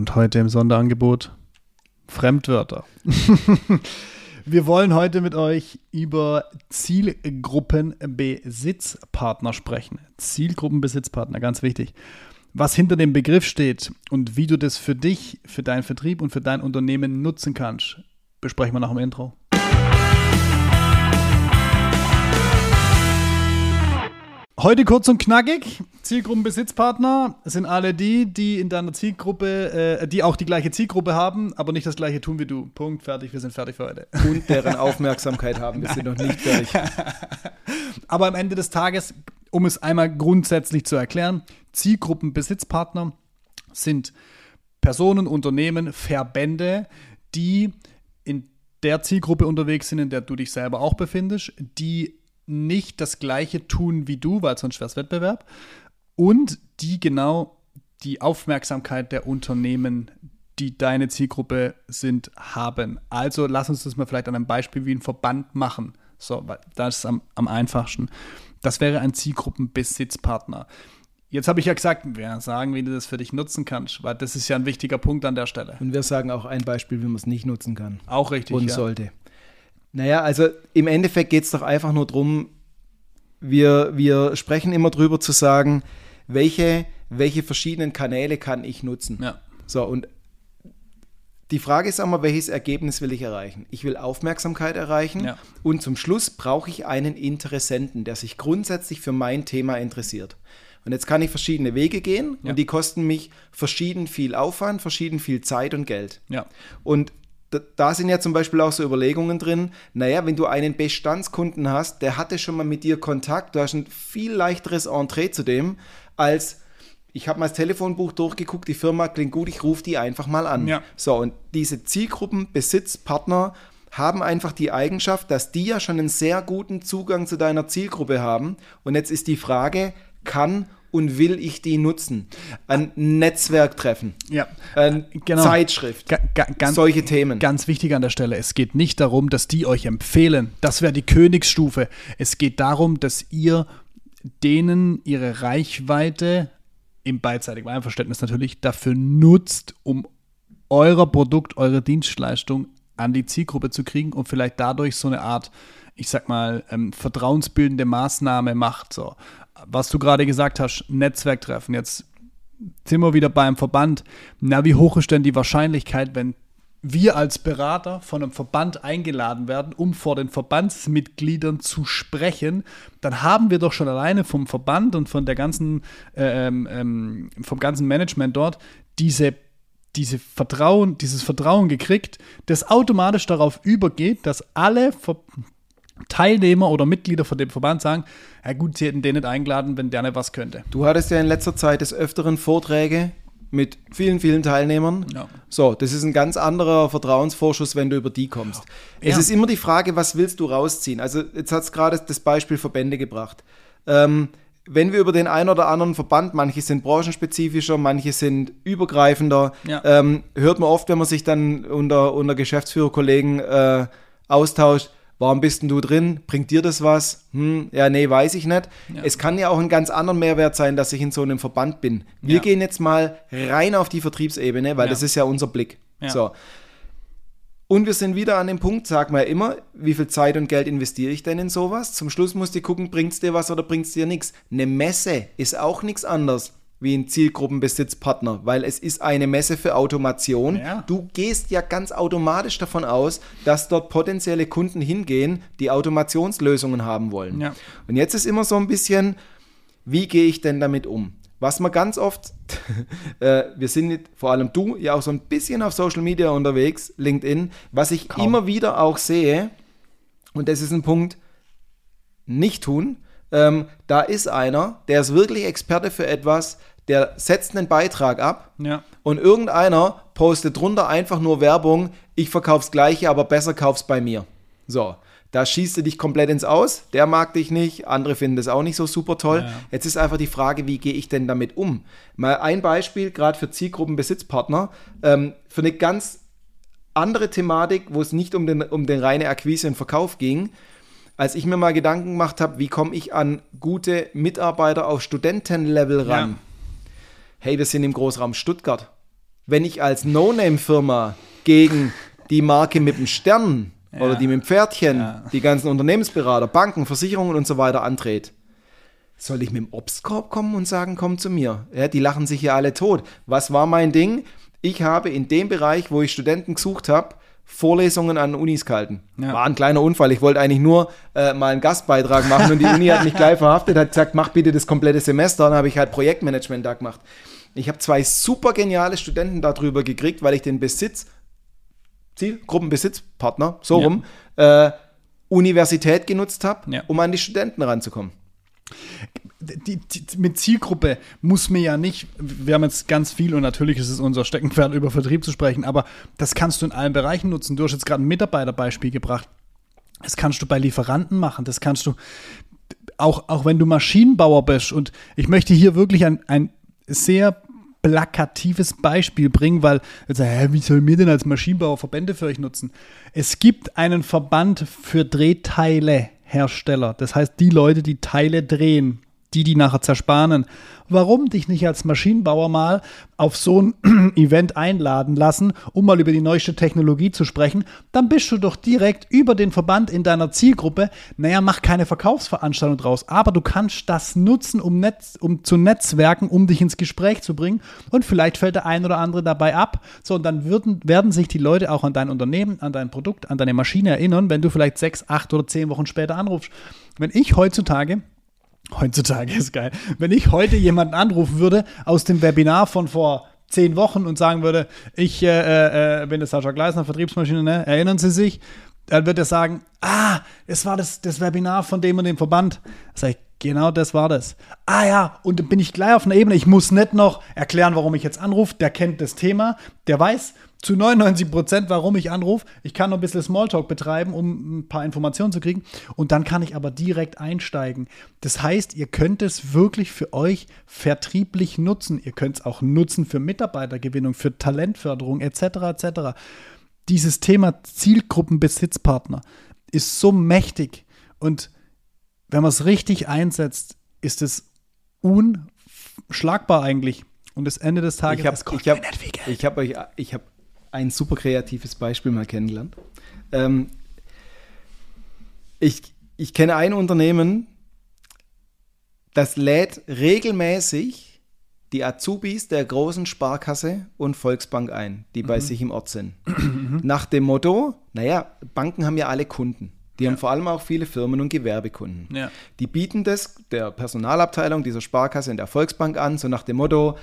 Und heute im Sonderangebot Fremdwörter. Wir wollen heute mit euch über Zielgruppenbesitzpartner sprechen. Zielgruppenbesitzpartner, ganz wichtig. Was hinter dem Begriff steht und wie du das für dich, für deinen Vertrieb und für dein Unternehmen nutzen kannst, besprechen wir nach dem Intro. Heute kurz und knackig. Zielgruppenbesitzpartner sind alle die, die in deiner Zielgruppe, äh, die auch die gleiche Zielgruppe haben, aber nicht das gleiche tun wie du. Punkt, fertig, wir sind fertig für heute. Und deren Aufmerksamkeit haben, wir sind noch nicht fertig. aber am Ende des Tages, um es einmal grundsätzlich zu erklären, Zielgruppenbesitzpartner sind Personen, Unternehmen, Verbände, die in der Zielgruppe unterwegs sind, in der du dich selber auch befindest, die nicht das gleiche tun wie du, weil sonst wäre es Wettbewerb. Und die genau die Aufmerksamkeit der Unternehmen, die deine Zielgruppe sind, haben. Also lass uns das mal vielleicht an einem Beispiel wie ein Verband machen. So, weil das ist am, am einfachsten. Das wäre ein Zielgruppenbesitzpartner. Jetzt habe ich ja gesagt, wir sagen, wie du das für dich nutzen kannst, weil das ist ja ein wichtiger Punkt an der Stelle. Und wir sagen auch ein Beispiel, wie man es nicht nutzen kann. Auch richtig. Und ja. sollte. Naja, also im Endeffekt geht es doch einfach nur darum, wir, wir sprechen immer drüber zu sagen, welche, welche verschiedenen Kanäle kann ich nutzen. Ja. So, und die Frage ist einmal, welches Ergebnis will ich erreichen? Ich will Aufmerksamkeit erreichen ja. und zum Schluss brauche ich einen Interessenten, der sich grundsätzlich für mein Thema interessiert. Und jetzt kann ich verschiedene Wege gehen ja. und die kosten mich verschieden viel Aufwand, verschieden viel Zeit und Geld. Ja. Und da sind ja zum Beispiel auch so Überlegungen drin, naja, wenn du einen Bestandskunden hast, der hatte schon mal mit dir Kontakt, du hast ein viel leichteres Entree zu dem, als ich habe mal das Telefonbuch durchgeguckt, die Firma klingt gut, ich rufe die einfach mal an. Ja. So, und diese Zielgruppen, Besitzpartner haben einfach die Eigenschaft, dass die ja schon einen sehr guten Zugang zu deiner Zielgruppe haben. Und jetzt ist die Frage, kann und will ich die nutzen? Ein Netzwerktreffen, ja, eine genau. Zeitschrift, ga, ga, ganz, solche Themen. Ganz wichtig an der Stelle, es geht nicht darum, dass die euch empfehlen. Das wäre die Königsstufe. Es geht darum, dass ihr denen ihre Reichweite im beidseitigen Einverständnis natürlich dafür nutzt, um euer Produkt, eure Dienstleistung an die Zielgruppe zu kriegen und vielleicht dadurch so eine Art, ich sag mal, ähm, vertrauensbildende Maßnahme macht. So was du gerade gesagt hast, Netzwerktreffen. Jetzt sind wir wieder beim Verband. Na, wie hoch ist denn die Wahrscheinlichkeit, wenn wir als Berater von einem Verband eingeladen werden, um vor den Verbandsmitgliedern zu sprechen, dann haben wir doch schon alleine vom Verband und von der ganzen, äh, ähm, ähm vom ganzen Management dort diese, diese Vertrauen, dieses Vertrauen gekriegt, das automatisch darauf übergeht, dass alle Ver Teilnehmer oder Mitglieder von dem Verband sagen, ja gut, sie hätten den nicht eingeladen, wenn der nicht was könnte. Du hattest ja in letzter Zeit des Öfteren Vorträge mit vielen, vielen Teilnehmern. Ja. So, das ist ein ganz anderer Vertrauensvorschuss, wenn du über die kommst. Ja. Es ist immer die Frage, was willst du rausziehen? Also jetzt hat es gerade das Beispiel Verbände gebracht. Ähm, wenn wir über den einen oder anderen Verband, manche sind branchenspezifischer, manche sind übergreifender, ja. ähm, hört man oft, wenn man sich dann unter, unter Geschäftsführerkollegen äh, austauscht, Warum bist denn du drin? Bringt dir das was? Hm, ja, nee, weiß ich nicht. Ja. Es kann ja auch ein ganz anderer Mehrwert sein, dass ich in so einem Verband bin. Wir ja. gehen jetzt mal rein auf die Vertriebsebene, weil ja. das ist ja unser Blick. So. Und wir sind wieder an dem Punkt, sag mal immer, wie viel Zeit und Geld investiere ich denn in sowas? Zum Schluss musst du gucken, bringt es dir was oder bringt es dir nichts. Eine Messe ist auch nichts anderes wie ein Zielgruppenbesitzpartner, weil es ist eine Messe für Automation. Ja. Du gehst ja ganz automatisch davon aus, dass dort potenzielle Kunden hingehen, die Automationslösungen haben wollen. Ja. Und jetzt ist immer so ein bisschen, wie gehe ich denn damit um? Was man ganz oft, äh, wir sind vor allem du, ja auch so ein bisschen auf Social Media unterwegs, LinkedIn, was ich Kaum. immer wieder auch sehe, und das ist ein Punkt, nicht tun, ähm, da ist einer, der ist wirklich Experte für etwas, der setzt einen Beitrag ab ja. und irgendeiner postet drunter einfach nur Werbung, ich verkauf's gleiche, aber besser kauf's bei mir. So, da schießt du dich komplett ins Aus, der mag dich nicht, andere finden das auch nicht so super toll. Ja. Jetzt ist einfach die Frage, wie gehe ich denn damit um? Mal ein Beispiel, gerade für Zielgruppenbesitzpartner, ähm, für eine ganz andere Thematik, wo es nicht um den, um den reine Akquise und Verkauf ging, als ich mir mal Gedanken gemacht habe, wie komme ich an gute Mitarbeiter auf Studentenlevel ran. Ja. Hey, wir sind im Großraum Stuttgart. wenn ich als No-Name-Firma gegen die Marke mit dem Stern Ja. oder die mit dem Pferdchen, Ja. die ganzen Unternehmensberater, Banken, Versicherungen und so weiter antrete, soll ich mit dem Obstkorb kommen und sagen, komm zu mir? Ja, die lachen sich ja alle tot. Was war mein Ding? Ich habe in dem Bereich, wo ich Studenten gesucht habe, Vorlesungen an Unis gehalten. Ja. War ein kleiner Unfall. Ich wollte eigentlich nur äh, mal einen Gastbeitrag machen und die Uni hat mich gleich verhaftet, hat gesagt, mach bitte das komplette Semester. Dann habe ich halt Projektmanagement da gemacht. Ich habe zwei super geniale Studenten darüber gekriegt, weil ich den Besitz, Zielgruppenbesitzpartner, so Ja. rum, äh, Universität genutzt habe, Ja. um an die Studenten ranzukommen. Die, die, mit Zielgruppe muss mir ja nicht, wir haben jetzt ganz viel und natürlich ist es unser Steckenpferd, über Vertrieb zu sprechen, aber das kannst du in allen Bereichen nutzen. Du hast jetzt gerade ein Mitarbeiterbeispiel gebracht. Das kannst du bei Lieferanten machen, das kannst du auch, auch wenn du Maschinenbauer bist. Und ich möchte hier wirklich ein, ein sehr plakatives Beispiel bringen, weil, jetzt, hä, wie soll mir denn als Maschinenbauer Verbände für euch nutzen? Es gibt einen Verband für Drehteilehersteller. Das heißt, die Leute, die Teile drehen, die, die nachher zersparen. Warum dich nicht als Maschinenbauer mal auf so ein Event einladen lassen, um mal über die neueste Technologie zu sprechen? Dann bist du doch direkt über den Verband in deiner Zielgruppe. Naja, mach keine Verkaufsveranstaltung draus, aber du kannst das nutzen, um, Netz, um zu netzwerken, um dich ins Gespräch zu bringen. Und vielleicht fällt der ein oder andere dabei ab. So, und dann würden, werden sich die Leute auch an dein Unternehmen, an dein Produkt, an deine Maschine erinnern, wenn du vielleicht sechs, acht oder zehn Wochen später anrufst. Wenn ich heutzutage Heutzutage ist geil. Wenn ich heute jemanden anrufen würde aus dem Webinar von vor zehn Wochen und sagen würde, ich äh, äh, bin der Sascha Gleisner, Vertriebsmaschine, ne? erinnern Sie sich? Dann wird er sagen, ah, es war das, das Webinar von dem und dem Verband. Sag ich, genau das war das. Ah ja, und dann bin ich gleich auf einer Ebene. Ich muss nicht noch erklären, warum ich jetzt anrufe. Der kennt das Thema, der weiß zu 99 Prozent, warum ich anrufe. Ich kann noch ein bisschen Smalltalk betreiben, um ein paar Informationen zu kriegen. Und dann kann ich aber direkt einsteigen. Das heißt, ihr könnt es wirklich für euch vertrieblich nutzen. Ihr könnt es auch nutzen für Mitarbeitergewinnung, für Talentförderung etc. etc. Dieses Thema Zielgruppenbesitzpartner ist so mächtig und wenn man es richtig einsetzt, ist es unschlagbar eigentlich. Und das Ende des Tages Ich habe es kostet ich hab, ich hab euch, ich hab ein super kreatives Beispiel mal kennengelernt. Ähm, ich, ich kenne ein Unternehmen, das lädt regelmäßig die Azubis der großen Sparkasse und Volksbank ein, die Mhm. bei sich im Ort sind. Nach dem Motto, naja, Banken haben ja alle Kunden. Die haben vor allem auch viele Firmen- und Gewerbekunden. Ja. Die bieten das der Personalabteilung dieser Sparkasse in der Volksbank an, so nach dem Motto,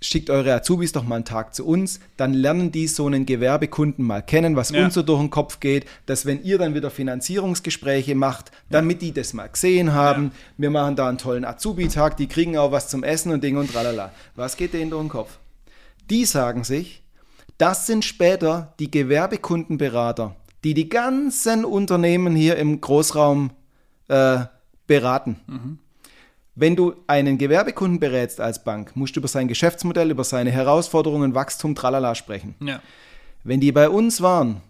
schickt eure Azubis doch mal einen Tag zu uns, dann lernen die so einen Gewerbekunden mal kennen, was Ja. uns so durch den Kopf geht, dass wenn ihr dann wieder Finanzierungsgespräche macht, damit die das mal gesehen haben, wir machen da einen tollen Azubi-Tag, die kriegen auch was zum Essen und Ding und tralala. Was geht denen durch den Kopf? Die sagen sich, das sind später die Gewerbekundenberater, die die ganzen Unternehmen hier im Großraum äh, beraten. Wenn du einen Gewerbekunden berätst als Bank, musst du über sein Geschäftsmodell, über seine Herausforderungen, Wachstum, tralala sprechen. Ja. Wenn die bei uns waren,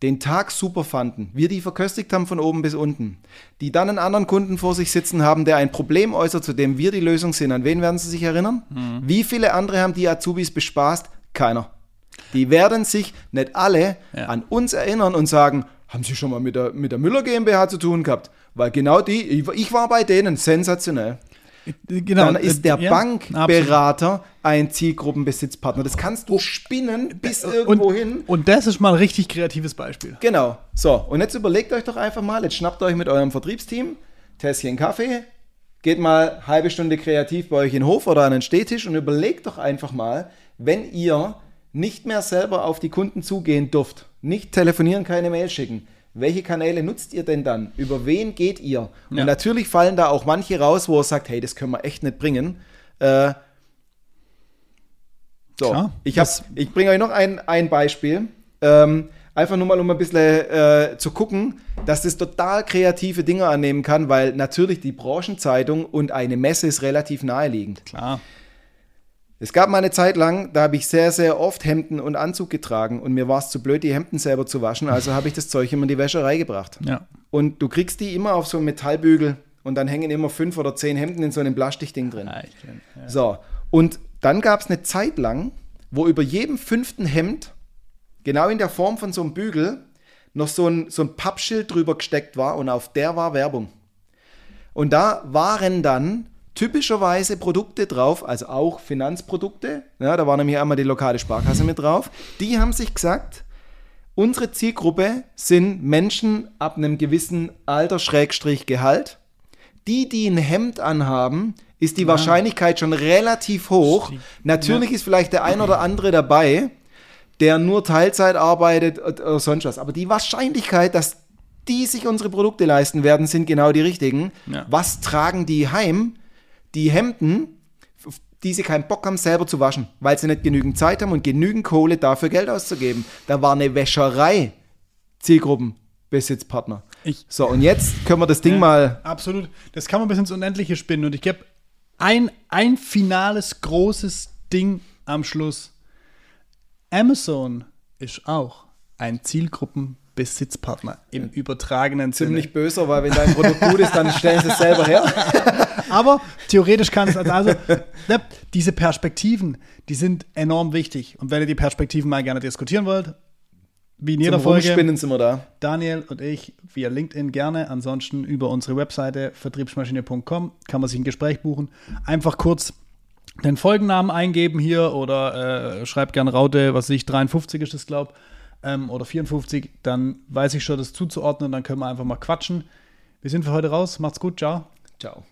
den Tag super fanden, wir die verköstigt haben von oben bis unten, die dann einen anderen Kunden vor sich sitzen haben, der ein Problem äußert, zu dem wir die Lösung sind, an wen werden sie sich erinnern? Wie viele andere haben die Azubis bespaßt? Keiner. Die werden sich nicht alle Ja. an uns erinnern und sagen, haben Sie schon mal mit der, mit der Müller GmbH zu tun gehabt? Weil genau die, ich, war bei denen, sensationell. Genau. Dann ist der äh, ja, Bankberater ein Zielgruppenbesitzpartner. Das kannst du spinnen bis irgendwo hin. Und das ist mal ein richtig kreatives Beispiel. Genau. So, und jetzt überlegt euch doch einfach mal, jetzt schnappt euch mit eurem Vertriebsteam Tässchen Kaffee, geht mal halbe Stunde kreativ bei euch in den Hof oder an den Stehtisch und überlegt doch einfach mal, wenn ihr nicht mehr selber auf die Kunden zugehen dürft, nicht telefonieren, keine Mail schicken, welche Kanäle nutzt ihr denn dann? Über wen geht ihr? Und Ja. natürlich fallen da auch manche raus, wo er sagt, hey, das können wir echt nicht bringen. Äh, so, Klar. ich, hab- ich bringe euch noch ein, ein Beispiel. Ähm, einfach nur mal, um ein bisschen äh, zu gucken, dass das total kreative Dinge annehmen kann, weil natürlich die Branchenzeitung und eine Messe ist relativ naheliegend. Klar. Es gab mal eine Zeit lang, da habe ich sehr, sehr oft Hemden und Anzug getragen und mir war es zu blöd, die Hemden selber zu waschen, also habe ich das Zeug immer in die Wäscherei gebracht. Ja. Und du kriegst die immer auf so einen Metallbügel und dann hängen immer fünf oder zehn Hemden in so einem Plastikding drin. Ich kenn- ja. So, und dann gab es eine Zeit lang, wo über jedem fünften Hemd, genau in der Form von so einem Bügel, noch so ein, so ein Pappschild drüber gesteckt war und auf der war Werbung. Und da waren dann typischerweise Produkte drauf, also auch Finanzprodukte. Ja, da war nämlich einmal die lokale Sparkasse mit drauf. Die haben sich gesagt, unsere Zielgruppe sind Menschen ab einem gewissen Alter, Schrägstrich Gehalt. Die, die ein Hemd anhaben, ist die Wahrscheinlichkeit schon relativ hoch. Stieg- Natürlich ist vielleicht der ein oder andere dabei, der nur Teilzeit arbeitet oder sonst was. Aber die Wahrscheinlichkeit, dass die sich unsere Produkte leisten werden, sind genau die richtigen. Ja. Was tragen die heim? Die Hemden, die sie keinen Bock haben, selber zu waschen, weil sie nicht genügend Zeit haben und genügend Kohle dafür Geld auszugeben. Da war eine Wäscherei Zielgruppenbesitzpartner. Ich- so, und jetzt können wir das Ding mal. Absolut. Das kann man bis ins Unendliche spinnen. Und ich gebe ein, ein finales großes Ding am Schluss. Amazon ist auch ein Zielgruppenbesitzpartner im übertragenen Sinne. Ziemlich böser, weil wenn dein Produkt gut ist, dann stellen sie es selber her. Aber theoretisch kann es, also, also ne, diese Perspektiven, die sind enorm wichtig. Und wenn ihr die Perspektiven mal gerne diskutieren wollt, wie in jeder Zum Folge, Rumspinnen sind wir da. Daniel und ich via LinkedIn gerne. Ansonsten über unsere Webseite vertriebsmaschine.com kann man sich ein Gespräch buchen. Einfach kurz den Folgennamen eingeben hier oder äh, schreibt gerne Raute, was ich, 53 ist das, glaube ähm, oder 54. Dann weiß ich schon, das zuzuordnen. Dann können wir einfach mal quatschen. Wir sind für heute raus. Macht's gut. Ciao. Ciao.